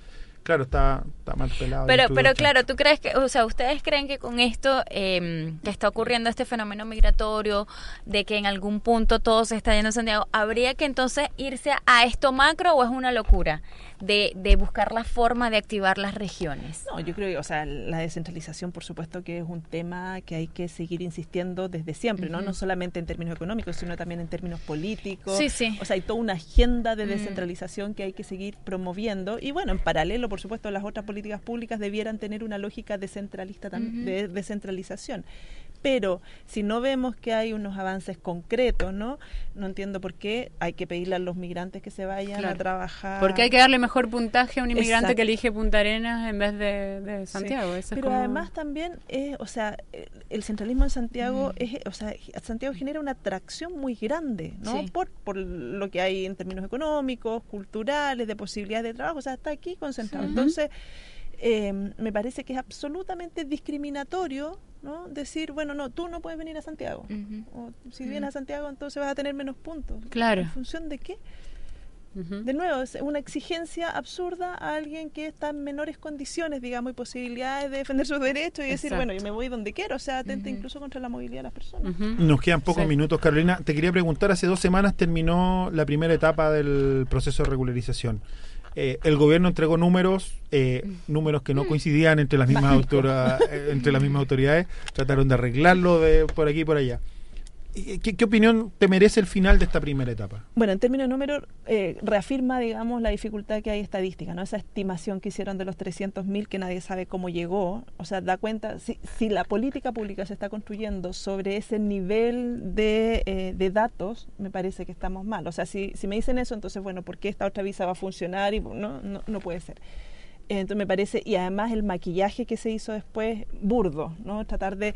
claro, está, está mal pelado. Pero, pero claro, ¿tú crees que, o sea, ustedes creen que con esto eh, que está ocurriendo este fenómeno migratorio, de que en algún punto todo se está yendo a Santiago, habría que entonces irse a esto macro o es una locura de, de buscar la forma de activar las regiones? No, yo creo que, o sea, la descentralización, por supuesto, que es un tema que hay que seguir insistiendo desde siempre, ¿no? No solamente en términos económicos, sino también en términos políticos. Sí, sí. O sea, hay toda una agenda de Mm. descentralización que hay que seguir promoviendo. Y bueno, en paralelo, por supuesto, las otras políticas públicas debieran tener una lógica descentralista Ujú. de descentralización. Pero si no vemos que hay unos avances concretos, ¿no? No entiendo por qué hay que pedirle a los migrantes que se vayan Claro. a trabajar. Porque hay que darle mejor puntaje a un inmigrante Exacto. que elige Punta Arenas en vez de, de Sí. Santiago. Es Pero como- además también, es, o sea, eh, el centralismo en Santiago, Mm. es, o sea, Santiago genera una atracción muy grande, ¿no? Sí. Por, por lo que hay en términos económicos, culturales, de posibilidades de trabajo, o sea, está aquí concentrado. Sí. Entonces, eh, me parece que es absolutamente discriminatorio, ¿no? Decir, bueno, no, tú no puedes venir a Santiago. O si vienes a Santiago, entonces vas a tener menos puntos. Claro. ¿En función de qué? De nuevo, es una exigencia absurda a alguien que está en menores condiciones, digamos, y posibilidades de defender sus derechos y decir, bueno, yo me voy donde quiero, o sea, atenta incluso contra la movilidad de las personas. Nos quedan pocos Sí. minutos, Carolina. Te quería preguntar, hace dos semanas terminó la primera etapa del proceso de regularización. Eh, el gobierno entregó números, eh, números que no coincidían entre las mismas autora- eh, entre las mismas autoridades, trataron de arreglarlo de por aquí y por allá. ¿Y ¿Qué, qué opinión te merece el final de esta primera etapa? Bueno, en términos de números, eh, reafirma, digamos, la dificultad que hay estadística, ¿no? Esa estimación que hicieron de los 300.000 que nadie sabe cómo llegó, o sea, da cuenta, si, si la política pública se está construyendo sobre ese nivel de, eh, de datos, me parece que estamos mal. O sea, si, si me dicen eso, entonces, bueno, ¿por qué esta otra visa va a funcionar? y No, no, no puede ser. Entonces me parece, y además el maquillaje que se hizo después, burdo, ¿no? Tratar de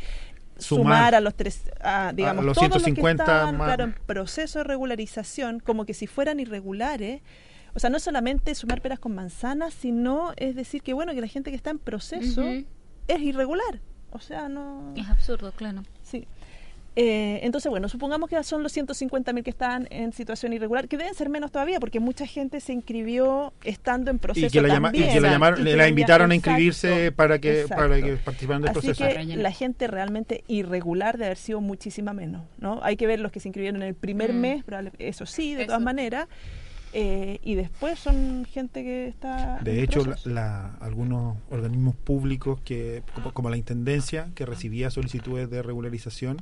Sumar. sumar, a los tres, a, digamos, los todos los que 150 estaban, más. claro, en proceso de regularización, como que si fueran irregulares, o sea, no solamente sumar peras con manzanas, sino es decir que, bueno, que la gente que está en proceso es irregular. O sea, no... Es absurdo, claro. Sí. Eh, entonces, bueno, supongamos que son los 150.000 que están en situación irregular, que deben ser menos todavía, porque mucha gente se inscribió estando en proceso Y que la, llama- y que la llamaron, Y le- que la ya- invitaron a exacto, inscribirse para que, para que participaran del Así proceso. que la gente realmente irregular de haber sido muchísima menos, ¿no? Hay que ver los que se inscribieron en el primer Mm. mes, eso sí, de Eso. todas maneras, eh, y después son gente que está... De hecho, la, la- algunos organismos públicos que, como, como la Intendencia, que recibía solicitudes de regularización,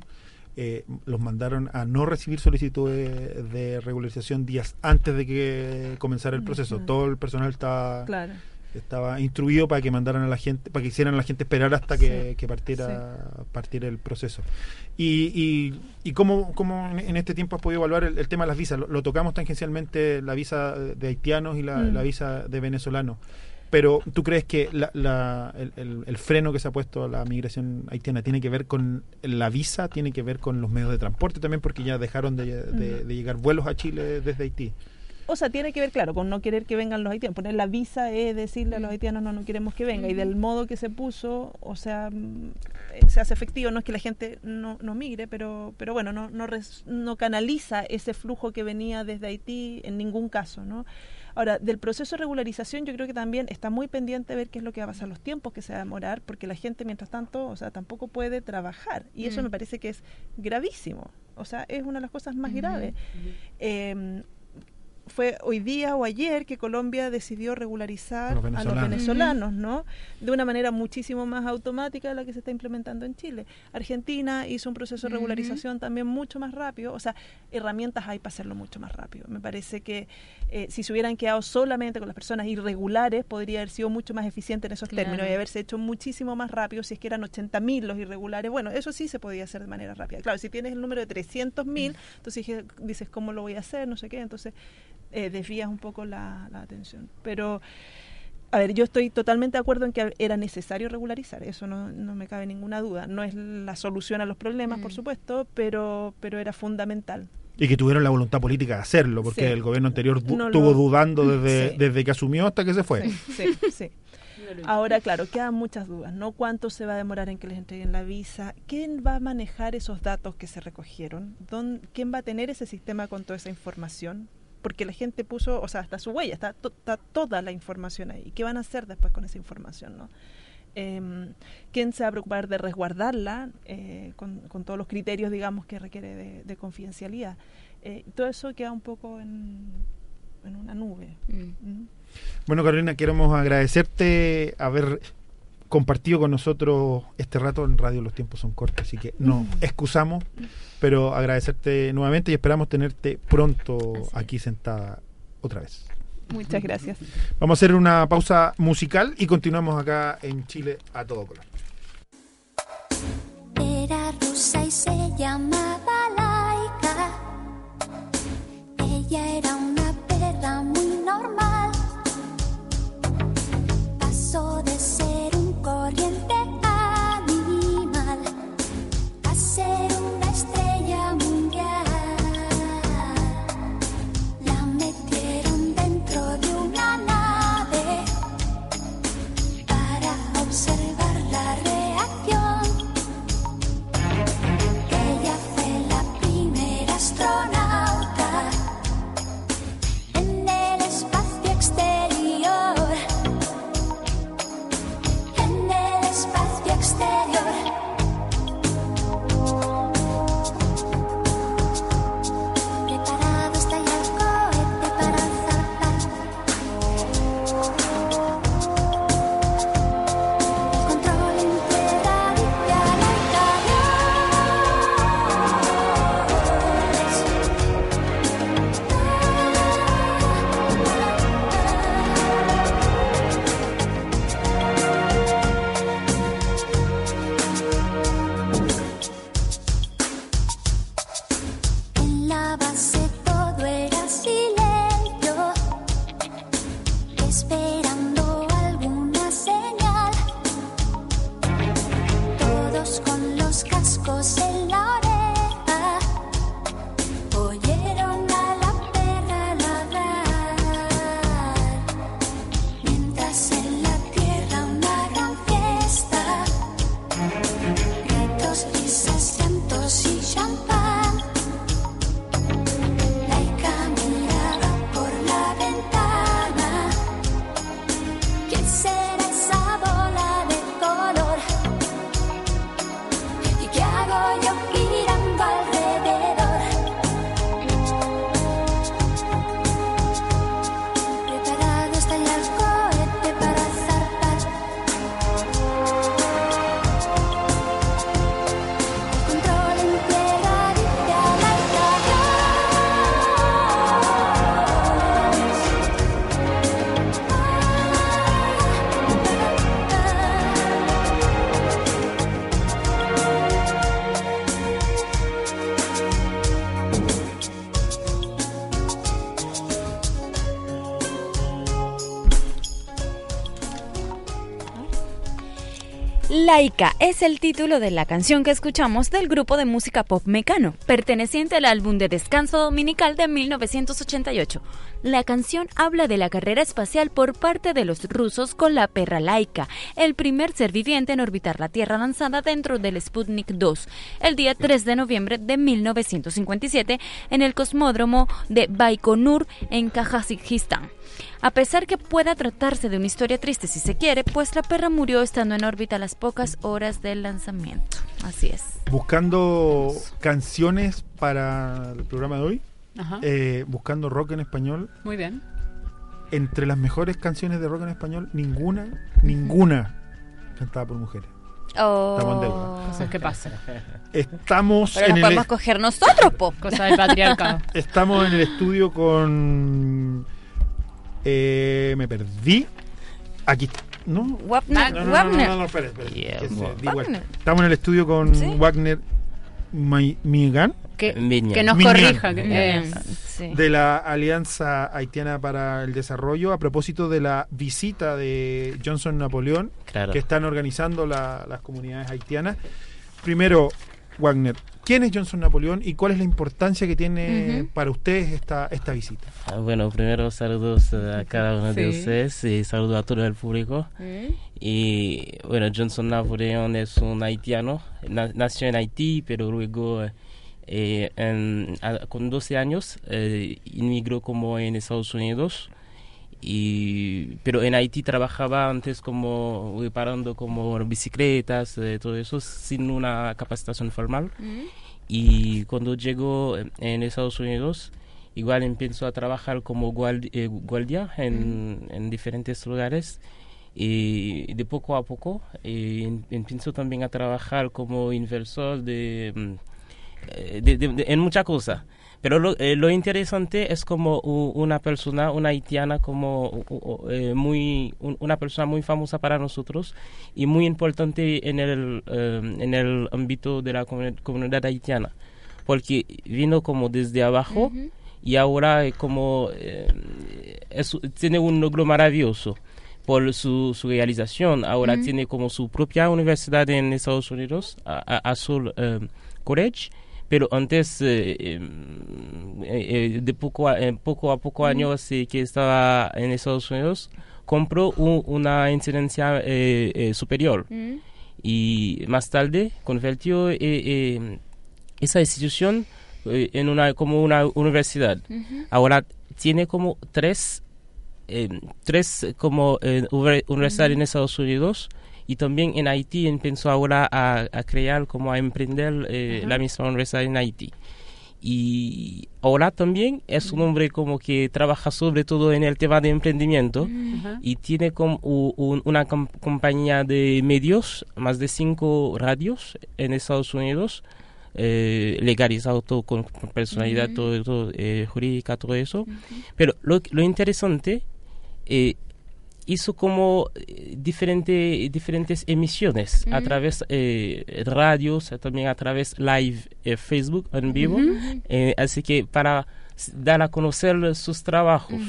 eh, los mandaron a no recibir solicitudes de regularización días antes de que comenzara el proceso. Todo el personal estaba Claro. estaba instruido para que mandaran a la gente, para que hicieran a la gente esperar hasta que, Sí, que partiera, partiera el proceso. Y, y, y cómo, cómo en- en este tiempo has podido evaluar el, el tema de las visas. Lo, lo tocamos tangencialmente, la visa de haitianos y la, Mm. la visa de venezolanos. Pero ¿tú crees que la, la- el, el- el freno que se ha puesto a la migración haitiana tiene que ver con la visa, tiene que ver con los medios de transporte también, porque ya dejaron de, de- de llegar vuelos a Chile desde Haití? O sea, tiene que ver, claro, con no querer que vengan los haitianos. Poner la visa es decirle a los haitianos no, no queremos que venga. Y del modo que se puso, o sea, mm, eh, se hace efectivo. No es que la gente no, no migre, pero, pero bueno, no, no, res- no canaliza ese flujo que venía desde Haití en ningún caso, ¿no? Ahora, del proceso de regularización yo creo que también está muy pendiente ver qué es lo que va a pasar, los tiempos que se va a demorar, porque la gente mientras tanto, o sea, tampoco puede trabajar. Y eso Mm. me parece que es gravísimo. O sea, es una de las cosas más graves. Eh, fue hoy día o ayer que Colombia decidió regularizar Los a los venezolanos. ¿no? De una manera muchísimo más automática de la que se está implementando en Chile. Argentina hizo un proceso de regularización también mucho más rápido, o sea, herramientas hay para hacerlo mucho más rápido. Me parece que eh, si se hubieran quedado solamente con las personas irregulares, podría haber sido mucho más eficiente en esos Claro. términos y haberse hecho muchísimo más rápido si es que eran 80.000 los irregulares. Bueno, eso sí se podía hacer de manera rápida. Claro, si tienes el número de 300.000, entonces dije- dices, ¿cómo lo voy a hacer? No sé qué. Entonces eh, desvías un poco la, la atención. Pero, a ver, yo estoy totalmente de acuerdo en que era necesario regularizar, eso no, no me cabe ninguna duda. No es la solución a los problemas, por Mm. supuesto, pero, pero era fundamental. Y que tuvieron la voluntad política de hacerlo, porque Sí. el gobierno anterior du- No estuvo lo- dudando desde, Sí. desde que asumió hasta que se fue. Sí, sí, sí. Ahora, claro, quedan muchas dudas, ¿no? ¿Cuánto se va a demorar en que les entreguen la visa? ¿Quién va a manejar esos datos que se recogieron? ¿Dón- ¿Quién va a tener ese sistema con toda esa información? Porque la gente puso, o sea, hasta su huella, está, to- está toda la información ahí. ¿Qué van a hacer después con esa información, no? Em, ¿Quién se va a preocupar de resguardarla eh, con, con todos los criterios, digamos, que requiere de, de confidencialidad? Eh, todo eso queda un poco en, en una nube. ¿Mm? Bueno, Carolina, queremos agradecerte haber compartido con nosotros este rato en radio. Los tiempos son cortos, así que nos excusamos, pero agradecerte nuevamente y esperamos tenerte pronto aquí sentada otra vez. Muchas gracias. Vamos a hacer una pausa musical y continuamos acá en Chile a todo color. Era rusa y se llamaba Laica es el título de la canción que escuchamos del grupo de música pop Mecano, perteneciente al álbum de Descanso Dominical de 1988. La canción habla de la carrera espacial por parte de los rusos con la perra Laika, el primer ser viviente en orbitar la Tierra lanzada dentro del Sputnik 2, el día 3 de noviembre de 1957 en el cosmódromo de Baikonur en Kazajistán. A pesar que pueda tratarse de una historia triste si se quiere, pues la perra murió estando en órbita a las pocas horas del lanzamiento. Así es. Buscando canciones para el programa de hoy, Ajá. eh, buscando rock en español, Muy bien. entre las mejores canciones de rock en español, ninguna, ninguna cantada por mujeres. Estamos en deuda. Cosas que pasan. Estamos Pero en el podemos coger nosotros, po. Cosa del patriarcado. [laughs] Estamos en el estudio con. Eh, me perdí. Aquí. ¿No? Wagner. No, no, no, Wagner. no, no, no, espera, espera, que se- di Wagner. vuelta. Estamos en el estudio con ¿Sí? Wagner Mi- Migan. Que, nos corrija. que- eh, sí. de la Alianza Haitiana para el Desarrollo a propósito de la visita de Johnson Napoleón Claro. que están organizando la- las comunidades haitianas. Primero, Wagner, ¿quién es Johnson Napoleón y cuál es la importancia que tiene para ustedes esta, esta visita? Ah, Bueno, primero saludos eh, a cada uno de ustedes y saludos a todo el público. Y bueno, Johnson Napoleón es un haitiano, na- nació en Haití, pero luego eh, en- a- con 12 años eh, inmigró como en Estados Unidos. Y, pero en Haití trabajaba antes como reparando como bicicletas, eh, todo eso, sin una capacitación formal. Mm. Y cuando llegó en- en Estados Unidos, igual empezó a trabajar como guardi- eh, guardia en, en diferentes lugares. Y de poco a poco eh, em- empezó también a trabajar como inversor de, mm, eh, de- de- de- en muchas cosas. Pero lo, eh, lo interesante es como una persona, una haitiana, como eh, muy, un- una persona muy famosa para nosotros y muy importante en el, eh, en el ámbito de la comuni- comunidad haitiana. Porque vino como desde abajo y ahora eh, como es- tiene un logro maravilloso por su, su realización. Ahora tiene como su propia universidad en Estados Unidos, a- a- Azul eh, College, pero antes, eh, eh, eh, de poco a, poco, a poco años que estaba en Estados Unidos, compró un- una incidencia superior Mm. y más tarde convirtió eh, esa institución en una como una universidad. Ahora tiene como tres eh, tres como eh, universidades en Estados Unidos y también en Haití empezó ahora a, a crear como a emprender eh, la misma universidad en Haití. Y ahora también es un hombre como que trabaja sobre todo en el tema de emprendimiento y tiene como un- una com- compañía de medios, más de cinco radios en Estados Unidos, eh, legalizado todo con, personalidad todo, todo, eh, jurídica, todo eso. Pero lo, lo interesante, eh, hizo como eh, diferente, diferentes emisiones a Ujú. través eh, radios, eh, también a través live eh, Facebook en vivo. Eh, así que para dar a conocer sus trabajos,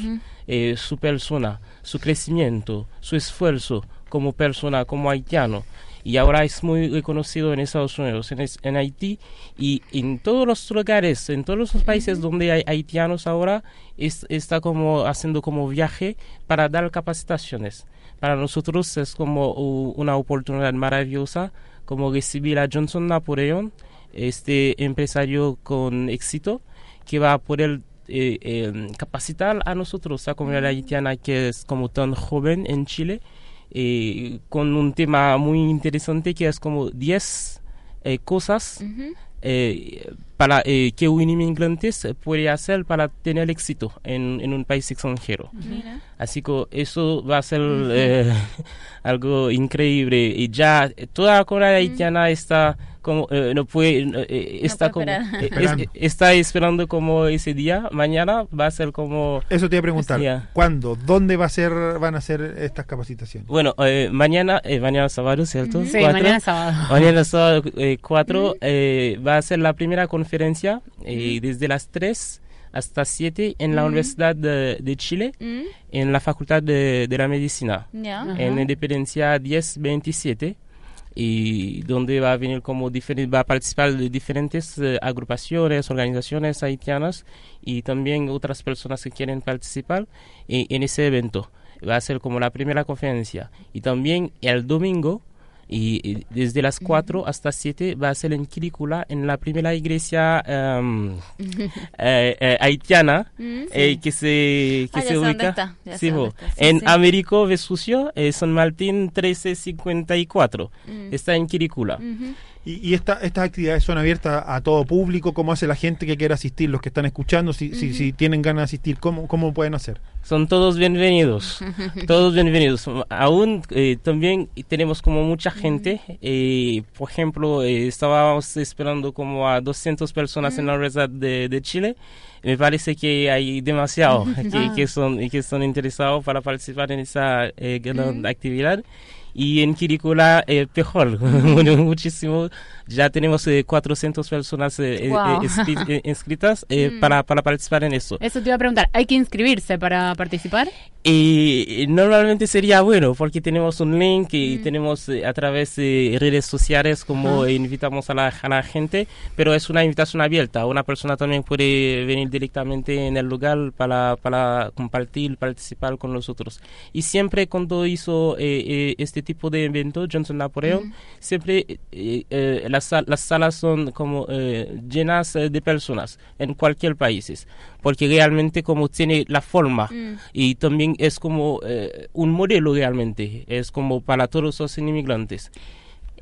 eh, su persona, su crecimiento, su esfuerzo como persona, como haitiano. Y ahora es muy reconocido en Estados Unidos, en, es- en Haití y en todos los lugares, en todos los países donde hay haitianos ahora, es- está como haciendo como viaje para dar capacitaciones. Para nosotros es como una oportunidad maravillosa como recibir a Johnson Napoleon, este empresario con éxito que va a poder eh, eh, capacitar a nosotros, a comunidad haitiana que es como tan joven en Chile, eh, con un tema muy interesante que es como 10 eh, cosas eh, para eh, que un inmigrante puede hacer para tener éxito en, en un país extranjero. Mira. Así que eso va a ser eh, [laughs] algo increíble y ya eh, toda la comunidad haitiana está como eh, no puede eh, eh, está puede como eh, es- Esperando. está esperando como ese día mañana va a ser como Eso te iba a preguntar. Ya. ¿Cuándo? ¿Dónde va a ser, van a ser estas capacitaciones? bueno eh, mañana eh, mañana sábado cierto Sí, Cuatro. mañana es sábado. Mañana sábado 4 va a ser la primera conferencia eh, desde las 3 hasta 7 en la. Universidad de, de Chile, en la Facultad de, de la Medicina, Ya. Ajá. en Independencia 1027. y donde va a venir como va a participar de diferentes eh, agrupaciones, organizaciones haitianas y también otras personas que quieren participar eh, en ese evento. Va a ser como la primera conferencia. Y también el domingo, y, desde las 4 hasta 7 va a ser en Quilicula, en la primera iglesia em, [laughs] eh, eh, haitiana Mm, eh, sí. que se, que Ah, se ubica está, sí, está, sí, en sí. Américo Vespucio, eh, San Martín 1354. Mm. Está en Quilicula. ¿Y, y esta- estas actividades son abiertas a todo público? ¿Cómo hace la gente que quiera asistir? Los que están escuchando, si, si, si tienen ganas de asistir, ¿cómo, cómo pueden hacer? Son todos bienvenidos, [laughs] todos bienvenidos. Aún eh, también tenemos como mucha gente, eh, por ejemplo, eh, estábamos esperando como a 200 personas en la Universidad de, de Chile. Me parece que hay demasiado que, Ah. que son que interesados para participar en esa eh, gran actividad. Y en Quiricula, eh, peor, [laughs] muchísimo. Ya tenemos eh, 400 personas eh, Wow. eh, eh, [laughs] inscritas Mm. para, para participar en eso. Eso te iba a preguntar, ¿hay que inscribirse para participar? Y normalmente sería bueno porque tenemos un link y tenemos eh, a través de redes sociales como invitamos a la, a la gente, pero es una invitación abierta. Una persona también puede venir directamente en el lugar para, para compartir, participar con nosotros. Y siempre cuando hizo eh, eh, este tipo de evento, Johnson Napoleon, Ujú. siempre eh, las, las salas son como eh, llenas eh, de personas en cualquier país porque realmente como tiene la forma Mm. y también es como eh, un modelo realmente es como para todos los inmigrantes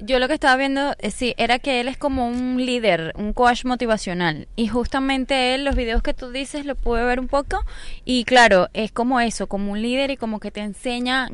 Yo lo que estaba viendo, eh, sí, era que él es como un líder, un coach motivacional. Y justamente él, los videos que tú dices, lo pude ver un poco. Y claro, es como eso, como un líder y como que te enseña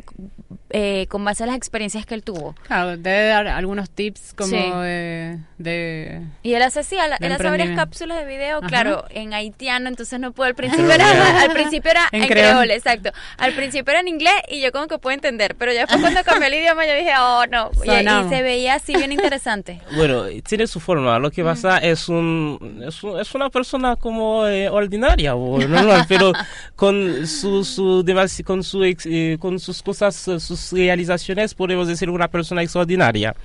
eh, con base a las experiencias que él tuvo. Claro, debe dar algunos tips como Sí. de, de- Y él hace así, él hace varias cápsulas de video, Ajá. claro, en haitiano, entonces no puedo, al principio era, al principio era [laughs] En en, creol. creole, exacto. Al principio era en inglés y yo como que puedo entender, pero ya después cuando cambió el [laughs] idioma yo dije, oh no, y, y se veía así bien interesante. [laughs] bueno tiene su forma lo que pasa es un es, un- es una persona como eh, ordinaria o normal pero con su, su con su eh, con sus cosas eh, sus realizaciones podemos decir una persona extraordinaria.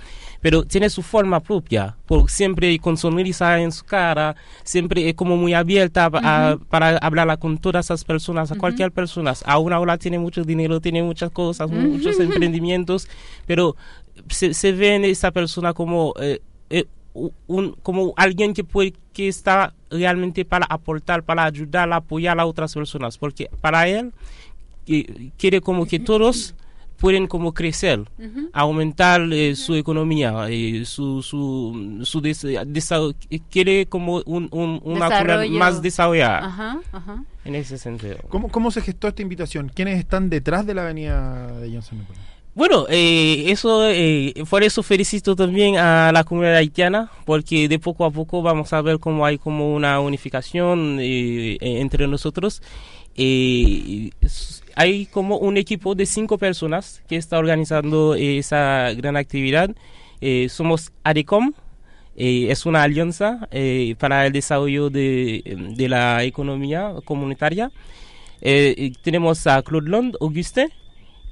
Pero tiene su forma propia, por, siempre con sonrisa en su cara, siempre es como muy abierta a- para hablar con todas esas personas, a cualquier persona. Aún ahora tiene mucho dinero, tiene muchas cosas, muchos emprendimientos, pero se, se ve en esa persona como, eh, eh, un, como alguien que, puede, que está realmente para aportar, para ayudar, apoyar a otras personas, porque para él quiere como que todos pueden como crecer, Ujú. aumentar eh, su economía, eh, su, su, su quiere como un, un- una comunidad Desarrollo. más desarrollada Ajá, ajá. en ese sentido. ¿Cómo, ¿Cómo se gestó esta invitación? ¿Quiénes están detrás de la avenida de Johnson? Bueno, eh, eso, eh, por eso felicito también a la comunidad haitiana, porque de poco a poco vamos a ver cómo hay como una unificación eh, entre nosotros. Eh, hay como un equipo de cinco personas que está organizando esa gran actividad. Eh, somos ADECOM, eh, es una alianza eh, para el desarrollo de, la economía comunitaria. Tenemos a Claude Lond, Auguste,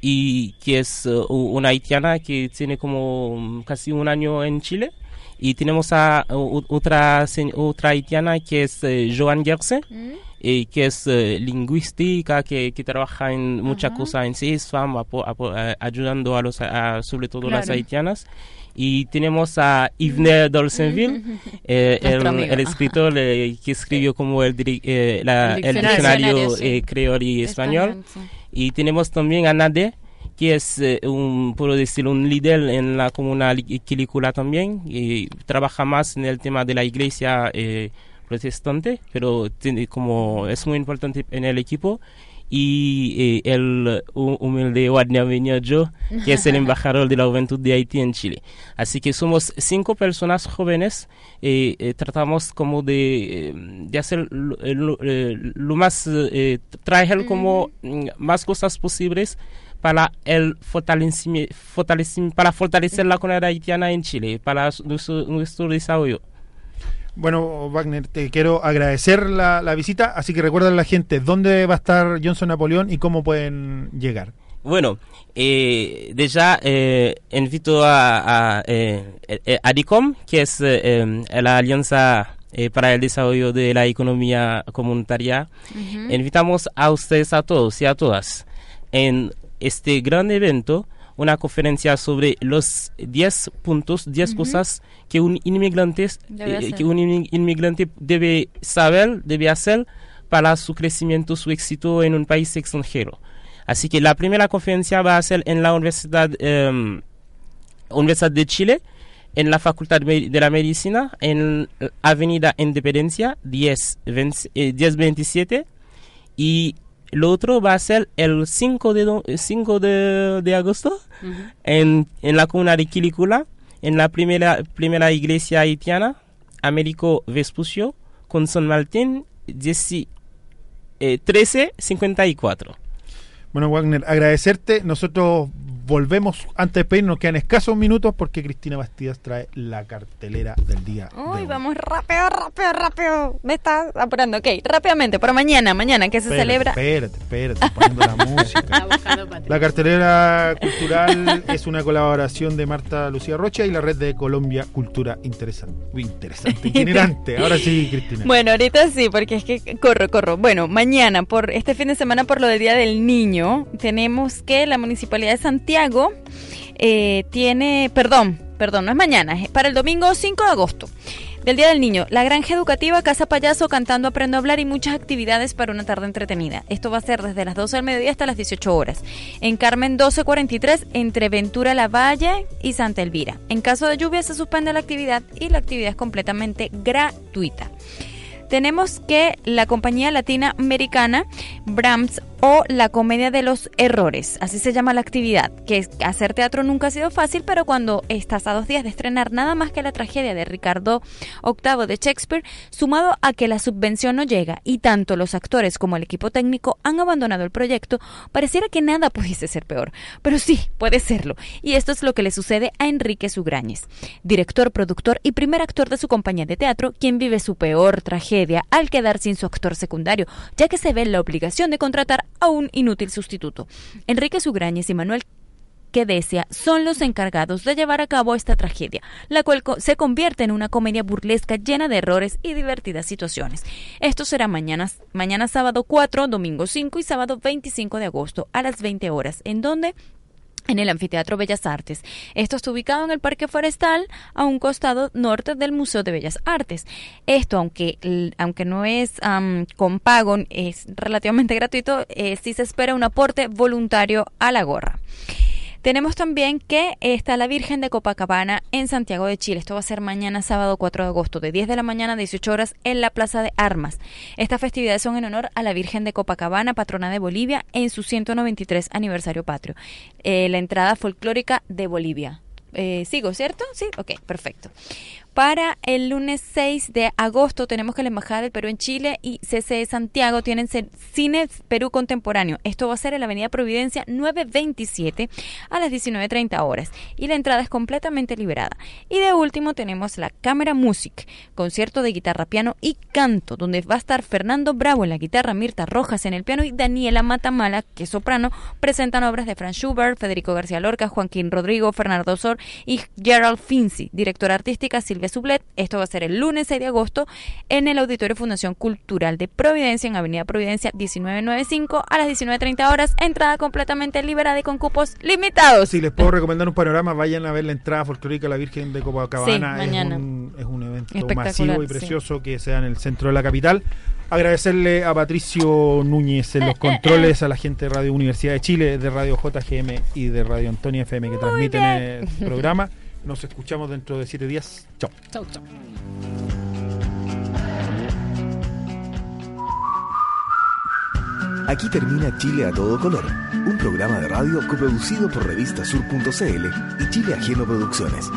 y que es uh, una haitiana que tiene como mm, casi un año en Chile. Y tenemos a otra, otra haitiana que es Joan Gerse, eh, que es eh, lingüística, que, que trabaja en muchas cosas en CISFAM, ayudando a los, a- sobre todo las Claro. haitianas. Y tenemos a Yvonne Dolcenville, [laughs] eh, el, escritor eh, que escribió como el, eh, la- El diccionario. Sí. creol y español. Español, sí. Y tenemos también a Nade, que es eh, un, puedo decir, un líder en la comuna li- quilicula también. Y trabaja más en el tema de la iglesia eh, protestante, pero tiene como es muy importante en el equipo. Y eh, el hu- humilde Wadnia Beñojo, que es el [laughs] embajador de la juventud de Haití en Chile. Así que somos cinco personas jóvenes. eh, eh, tratamos como de, eh, de hacer lo, lo- lo más, traer como mm, más cosas posibles para el fortalecimiento, para fortalecer la comunidad haitiana en Chile, para nuestro, nuestro desarrollo. Bueno, Wagner, te quiero agradecer la, la visita, así que recuerda a la gente dónde va a estar Johnson Napoleón y cómo pueden llegar. Bueno, eh, de ya eh, invito a, a, eh, eh, ADICOM, que es eh, eh, la Alianza eh, para el Desarrollo de la Economía Comunitaria. Invitamos a ustedes a todos y a todas en este gran evento, una conferencia sobre los 10 puntos, 10 Ujú. cosas que un inmigrante, Debe eh, que un inmi- inmigrante debe saber, debe hacer para su crecimiento, su éxito en un país extranjero. Así que la primera conferencia va a ser en la Universidad, em, Universidad de Chile, en la Facultad de la Medicina, en Avenida Independencia 10, 20 eh, 1027. Y lo otro va a ser el 5 de, do- 5 de, de agosto en, en la comuna de Quilicula, en la primera, primera iglesia haitiana, Américo Vespucio, con San Martín, 10 eh, 1354. Bueno, Wagner, agradecerte. Nosotros volvemos antes de pedir, nos quedan escasos minutos porque Cristina Bastidas trae la cartelera del día. Uy, vamos rápido, rápido, rápido. Me está apurando. Ok, rápidamente, para mañana, mañana que se Espérate, celebra. Espérate, espérate, poniendo la [laughs] música. La cartelera cultural es una colaboración de Marta Lucía Rocha y la red de Colombia Cultura Interesante. Uy, interesante, itinerante. Ahora sí, Cristina. Bueno, ahorita sí, porque es que corro, corro. Bueno, mañana, por este fin de semana, por lo del Día del Niño, tenemos que la Municipalidad de Santiago eh, tiene, perdón, perdón, no es mañana, es para el domingo 5 de agosto. Del Día del Niño, la granja educativa Casa Payaso cantando Aprendo a hablar y muchas actividades para una tarde entretenida. Esto va a ser desde las 12 del mediodía hasta las 18 horas. En Carmen 1243, entre Ventura La Valle y Santa Elvira. En caso de lluvia se suspende la actividad y la actividad es completamente gratuita tenemos que la compañía latina americana Brahms o la comedia de los errores, así se llama la actividad, que hacer teatro nunca ha sido fácil, pero cuando estás a dos días de estrenar nada más que la tragedia de Ricardo VIII de Shakespeare, sumado a que la subvención no llega y tanto los actores como el equipo técnico han abandonado el proyecto, pareciera que nada pudiese ser peor, pero sí, puede serlo, y esto es lo que le sucede a Enrique Sugrañes, director, productor y primer actor de su compañía de teatro, quien vive su peor tragedia al quedar sin su actor secundario, ya que se ve la obligación de contratar a un inútil sustituto. Enrique Sugrañes y Manuel Quedesia son los encargados de llevar a cabo esta tragedia, la cual se convierte en una comedia burlesca llena de errores y divertidas situaciones. Esto será mañana, mañana sábado 4, domingo 5 y sábado 25 de agosto a las 20 horas, en donde en el Anfiteatro Bellas Artes. Esto está ubicado en el Parque Forestal, a un costado norte del Museo de Bellas Artes. Esto, aunque, aunque no es am, con pago, es relativamente gratuito, eh, sí se espera un aporte voluntario a la gorra. Tenemos también que está la Virgen de Copacabana en Santiago de Chile. Esto va a ser mañana sábado 4 de agosto, de 10 de la mañana a 18 horas en la Plaza de Armas. Estas festividades son en honor a la Virgen de Copacabana, patrona de Bolivia, en su 193 aniversario patrio. Eh, la entrada folclórica de Bolivia. Eh, Sigo, ¿cierto? Sí, ok, perfecto. Para el lunes 6 de agosto tenemos que la Embajada del Perú en Chile y CCE Santiago tienen Cine Perú Contemporáneo. Esto va a ser en la Avenida Providencia 927 a las 19.30 horas y la entrada es completamente liberada. Y de último tenemos la Cámara Music, concierto de guitarra, piano y canto, donde va a estar Fernando Bravo en la guitarra, Mirta Rojas en el piano y Daniela Matamala, que es soprano, presentan obras de Franz Schubert, Federico García Lorca, Joaquín Rodrigo, Fernando Sor y Gerald Finzi, directora artística Silvia Sublet. Esto va a ser el lunes 6 de agosto en el Auditorio Fundación Cultural de Providencia, en Avenida Providencia 1995 a las 19.30 horas. Entrada completamente liberada y con cupos limitados. Si les puedo recomendar un panorama, vayan a ver la entrada folclórica la Virgen de Copacabana. Sí, mañana. Es, un, es un evento masivo y sí. precioso que sea en el centro de la capital. Agradecerle a Patricio Núñez en los [laughs] controles, a la gente de Radio Universidad de Chile, de Radio JGM y de Radio Antonia FM que transmiten el programa. [laughs] Nos escuchamos dentro de siete días. Chao. Chau, chau. Aquí termina Chile a todo color, un programa de radio coproducido por revistasur.cl y Chile Ajeno Producciones.